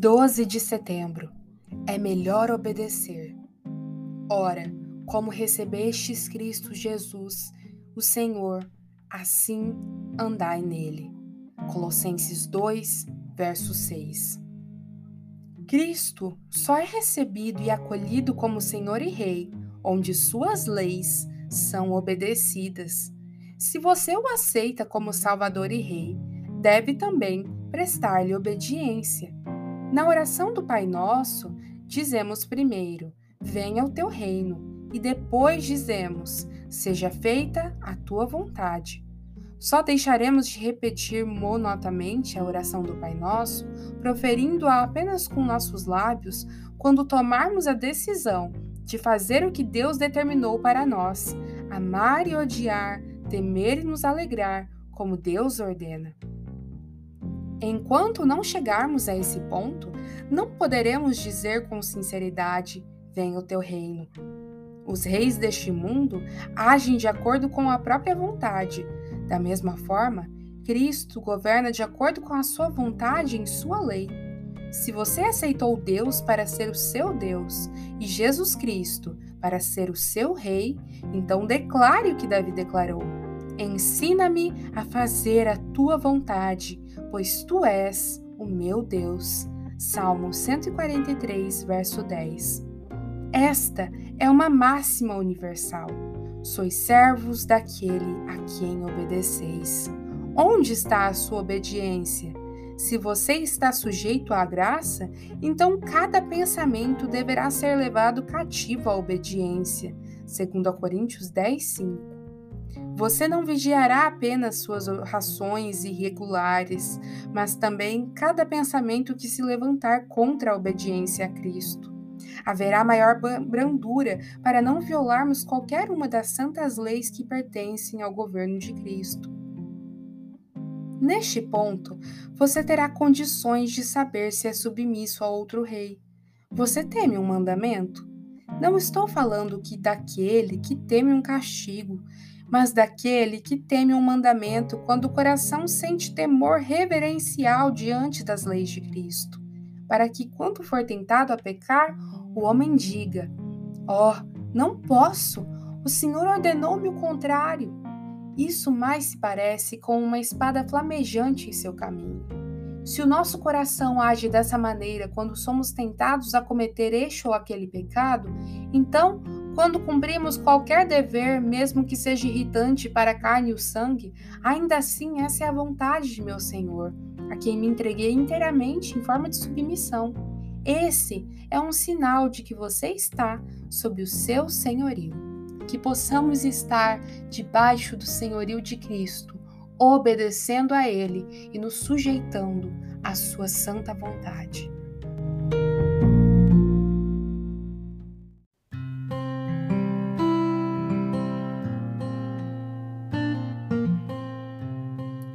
12 de setembro. É melhor obedecer. Ora, como recebestes Cristo Jesus, o Senhor, assim andai nele. Colossenses 2, verso 6. Cristo só é recebido e acolhido como Senhor e Rei, onde suas leis são obedecidas. Se você o aceita como Salvador e Rei, deve também prestar-lhe obediência. Na oração do Pai Nosso, dizemos primeiro: Venha o teu reino, e depois dizemos: Seja feita a tua vontade. Só deixaremos de repetir monotamente a oração do Pai Nosso, proferindo-a apenas com nossos lábios, quando tomarmos a decisão de fazer o que Deus determinou para nós, amar e odiar, temer e nos alegrar, como Deus ordena. Enquanto não chegarmos a esse ponto, não poderemos dizer com sinceridade: Venha o teu reino. Os reis deste mundo agem de acordo com a própria vontade. Da mesma forma, Cristo governa de acordo com a sua vontade em sua lei. Se você aceitou Deus para ser o seu Deus e Jesus Cristo para ser o seu Rei, então declare o que Davi declarou. Ensina-me a fazer a tua vontade, pois tu és o meu Deus. Salmo 143, verso 10. Esta é uma máxima universal. Sois servos daquele a quem obedeceis. Onde está a sua obediência? Se você está sujeito à graça, então cada pensamento deverá ser levado cativo à obediência. 2 Coríntios 10, 5. Você não vigiará apenas suas rações irregulares, mas também cada pensamento que se levantar contra a obediência a Cristo. Haverá maior brandura para não violarmos qualquer uma das santas leis que pertencem ao governo de Cristo. Neste ponto, você terá condições de saber se é submisso a outro rei. Você teme um mandamento? Não estou falando que daquele que teme um castigo, mas daquele que teme um mandamento quando o coração sente temor reverencial diante das leis de Cristo, para que, quando for tentado a pecar, o homem diga: Ó, oh, não posso, o Senhor ordenou-me o contrário. Isso mais se parece com uma espada flamejante em seu caminho. Se o nosso coração age dessa maneira quando somos tentados a cometer este ou aquele pecado, então, quando cumprimos qualquer dever, mesmo que seja irritante para a carne e o sangue, ainda assim essa é a vontade de meu Senhor, a quem me entreguei inteiramente em forma de submissão. Esse é um sinal de que você está sob o seu senhorio que possamos estar debaixo do senhorio de Cristo, obedecendo a Ele e nos sujeitando à Sua santa vontade.